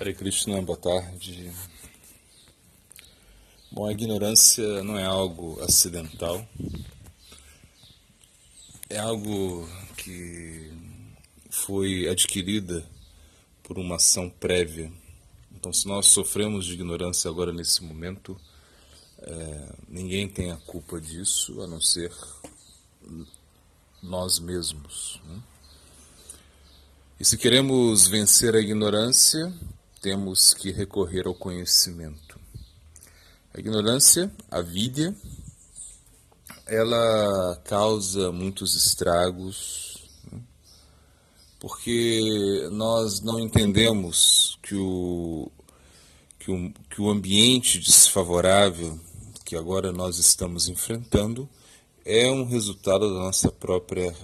Hare Krishna, boa tarde. Bom, a ignorância não é algo acidental, é algo que foi adquirida por uma ação prévia. Então, se nós sofremos de ignorância agora nesse momento, é, ninguém tem a culpa disso a não ser nós mesmos. Né? E se queremos vencer a ignorância, temos que recorrer ao conhecimento. A ignorância, a vida, ela causa muitos estragos, né? porque nós não entendemos que o, que o, que o ambiente desfavorável que agora nós estamos enfrentando é um resultado da nossa própria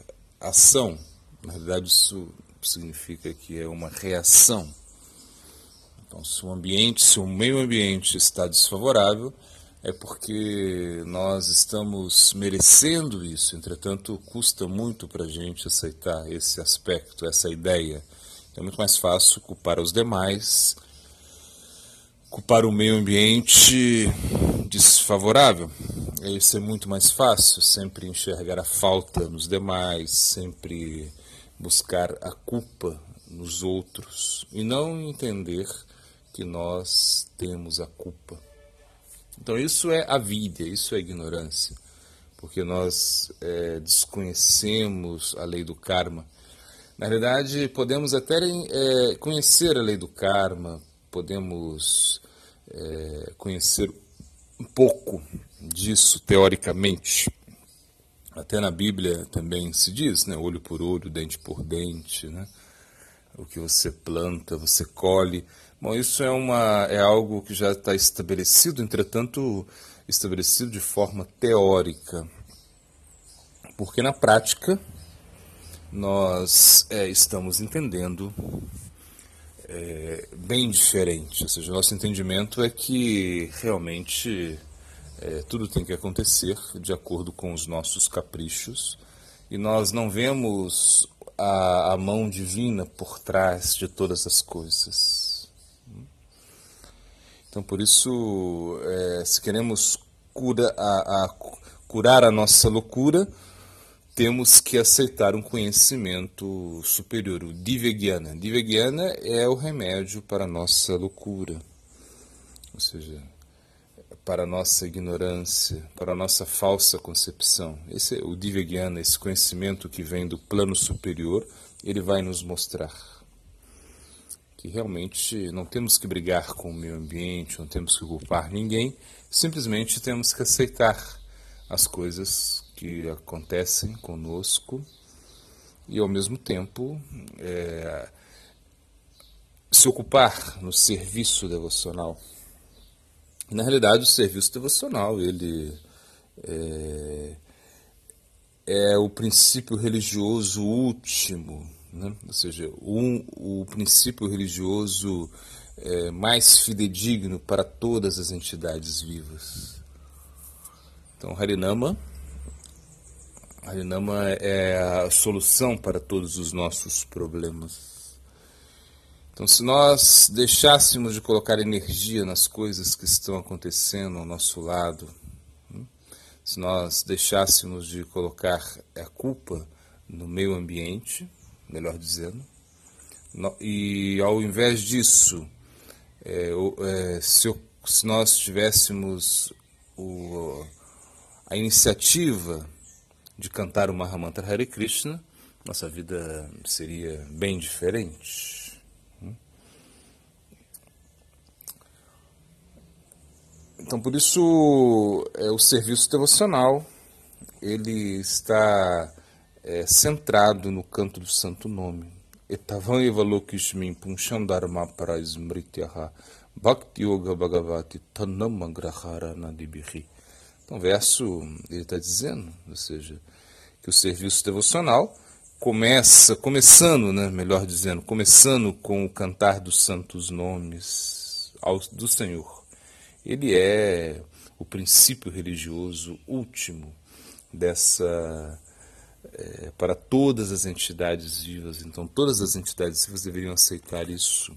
ação. Na verdade, isso significa que é uma reação. Então, se o ambiente, se o meio ambiente está desfavorável, é porque nós estamos merecendo isso. Entretanto, custa muito para a gente aceitar esse aspecto, essa ideia. É muito mais fácil culpar os demais, culpar o meio ambiente desfavorável. Isso é muito mais fácil, sempre enxergar a falta nos demais, sempre buscar a culpa nos outros e não entender que nós temos a culpa. Então, isso é a vida, isso é ignorância, porque nós é, desconhecemos a lei do karma. Na verdade, podemos até é, conhecer a lei do karma, podemos é, conhecer um pouco disso teoricamente. Até na Bíblia também se diz, né? Olho por olho, dente por dente, né? O que você planta, você colhe. Bom, isso é, uma, é algo que já está estabelecido, entretanto, estabelecido de forma teórica. Porque na prática, nós é, estamos entendendo é, bem diferente. Ou seja, nosso entendimento é que realmente é, tudo tem que acontecer de acordo com os nossos caprichos e nós não vemos a, a mão divina por trás de todas as coisas. Então, por isso, é, se queremos cura, a, a, curar a nossa loucura, temos que aceitar um conhecimento superior, o Divegyana. Divegyana é o remédio para a nossa loucura, ou seja, para a nossa ignorância, para a nossa falsa concepção. Esse é o Divegyana, esse conhecimento que vem do plano superior, ele vai nos mostrar que realmente não temos que brigar com o meio ambiente, não temos que culpar ninguém, simplesmente temos que aceitar as coisas que acontecem conosco e, ao mesmo tempo, é, se ocupar no serviço devocional. Na realidade, o serviço devocional ele é, é o princípio religioso último né? ou seja, um, o princípio religioso é, mais fidedigno para todas as entidades vivas. Então, Harinama, Harinama é a solução para todos os nossos problemas. Então, se nós deixássemos de colocar energia nas coisas que estão acontecendo ao nosso lado, né? se nós deixássemos de colocar a culpa no meio ambiente, melhor dizendo. E ao invés disso, é, é, se, se, nós tivéssemos o, a iniciativa de cantar o Mahamantra Hare Krishna, nossa vida seria bem diferente. Então, por isso, é, o serviço devocional ele está é, centrado no canto do santo nome. Etavam evalokishmin punchandharma parasmrityaha bhakti yoga bhagavati tanamagrahara nadibihi. Então, o verso ele está dizendo, ou seja, que o serviço devocional começa, começando, né, melhor dizendo, começando com o cantar dos santos nomes ao, do Senhor. Ele é o princípio religioso último dessa é, para todas as entidades vivas. Então, todas as entidades vivas deveriam aceitar isso.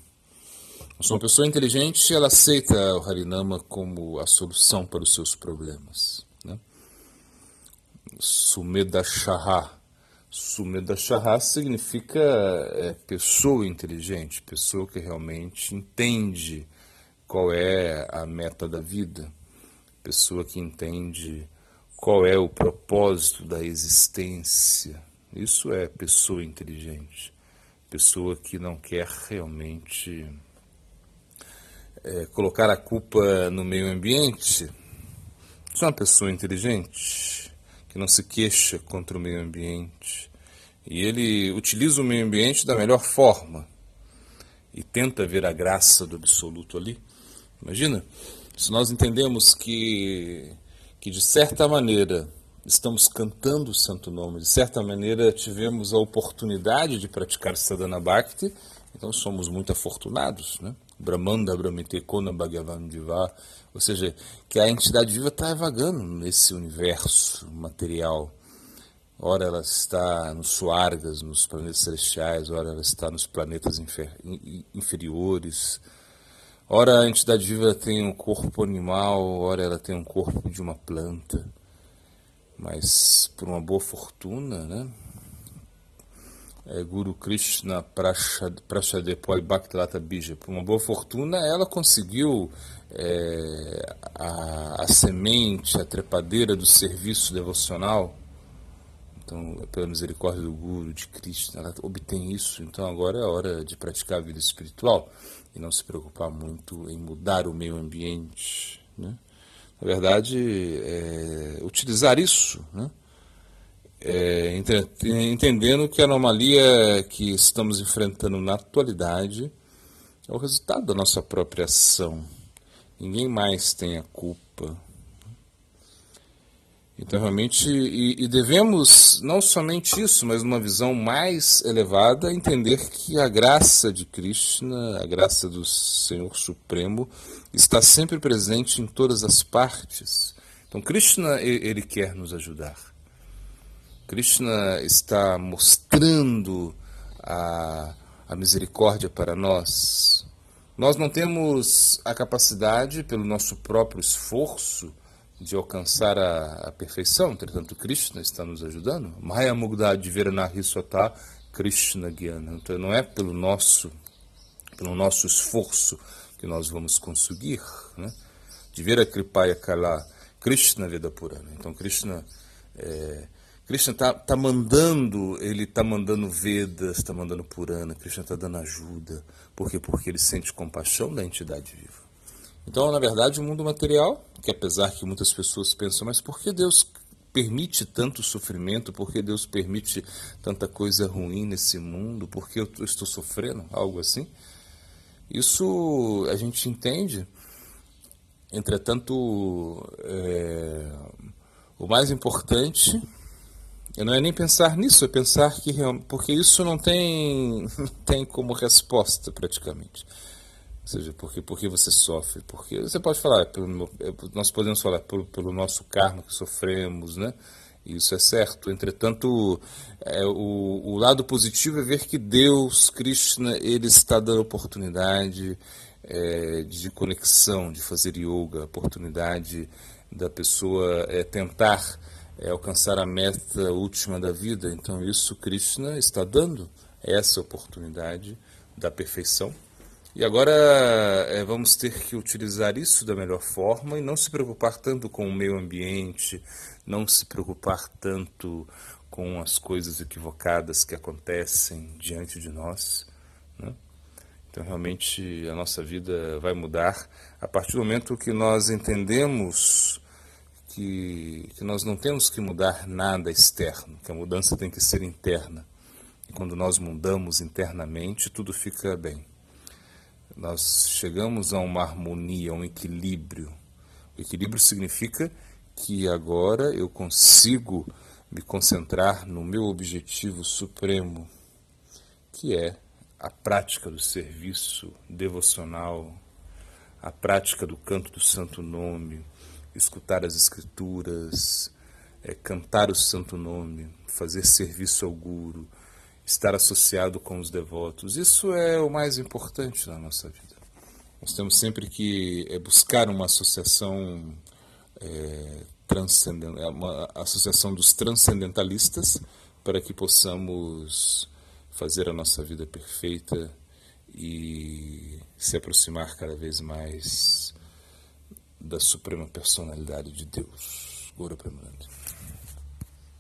Uma pessoa inteligente, ela aceita o Harinama como a solução para os seus problemas. Né? Sumeda Shaha significa é, pessoa inteligente, pessoa que realmente entende qual é a meta da vida, pessoa que entende qual é o propósito da existência. Isso é pessoa inteligente, pessoa que não quer realmente é, colocar a culpa no meio ambiente, sou uma pessoa inteligente, que não se queixa contra o meio ambiente. E ele utiliza o meio ambiente da melhor forma e tenta ver a graça do absoluto ali. Imagina, se nós entendemos que, que de certa maneira estamos cantando o santo nome, de certa maneira tivemos a oportunidade de praticar Sadhana Bhakti, então somos muito afortunados, né? Brahmanda Brahmite Kona Bhagavan Diva, ou seja, que a entidade viva está vagando nesse universo material. Ora ela está nos suargas, nos planetas celestiais, ora ela está nos planetas infer inferiores. Ora a entidade viva tem um corpo animal, ora ela tem um corpo de uma planta. Mas por uma boa fortuna, né? é, Guru Krishna Prashadepoi Bhaktilata Bija, por uma boa fortuna, ela conseguiu é, a, a, semente, a trepadeira do serviço devocional. Então, pela misericórdia do Guru, de Krishna, ela obtém isso. Então, agora é hora de praticar a vida espiritual e não se preocupar muito em mudar o meio ambiente. Né? Na verdade, é, utilizar isso, né? é, entendendo que a anomalia que estamos enfrentando na atualidade é o resultado da nossa própria ação. Ninguém mais tem a culpa. Então, realmente, e, e devemos, não somente isso, mas numa visão mais elevada, entender que a graça de Krishna, a graça do Senhor Supremo, está sempre presente em todas as partes. Então, Krishna, ele quer nos ajudar. Krishna está mostrando a, a misericórdia para nós. Nós não temos a capacidade, pelo nosso próprio esforço, de alcançar a, a perfeição, entretanto, Krishna está nos ajudando. Maya Mugda Diviranahi Sota Krishna Gyana. Então, não é pelo nosso, pelo nosso esforço que nós vamos conseguir. Né? Divira Kripaya Kala Krishna Veda Purana. Então, Krishna. É, Krishna está tá mandando, ele está mandando Vedas, está mandando Purana, Krishna está dando ajuda. Por quê? Porque ele sente compaixão da entidade viva. Então, na verdade, o mundo material, que apesar que muitas pessoas pensam, mas por que Deus permite tanto sofrimento? Por que Deus permite tanta coisa ruim nesse mundo? Por que eu estou sofrendo? Algo assim. Isso a gente entende. Entretanto, é, o mais importante não é nem pensar nisso, é pensar que porque isso não tem, não tem como resposta praticamente. Ou seja, porque, porque você sofre, porque você pode falar, pelo, é, nós podemos falar pelo, pelo nosso karma que sofremos, né? Isso é certo. Entretanto, é, o, o lado positivo é ver que Deus, Krishna, ele está dando oportunidade é, de conexão, de fazer yoga, oportunidade da pessoa é, tentar é alcançar a meta última da vida. Então, isso Krishna está dando essa oportunidade da perfeição. E agora é, vamos ter que utilizar isso da melhor forma e não se preocupar tanto com o meio ambiente, não se preocupar tanto com as coisas equivocadas que acontecem diante de nós. Né? Então, realmente, a nossa vida vai mudar a partir do momento que nós entendemos que, que nós não temos que mudar nada externo, que a mudança tem que ser interna. E quando nós mudamos internamente, tudo fica bem. Nós chegamos a uma harmonia, a um equilíbrio. O equilíbrio significa que agora eu consigo me concentrar no meu objetivo supremo, que é a prática do serviço devocional, a prática do canto do santo nome, escutar as Escrituras, é, cantar o Santo Nome, fazer serviço ao Guru, estar associado com os devotos. Isso é o mais importante na nossa vida. Nós temos sempre que é, buscar uma associação é, transcendental, uma associação dos transcendentalistas para que possamos fazer a nossa vida perfeita e se aproximar cada vez mais da suprema personalidade de Deus. Gora Premanente.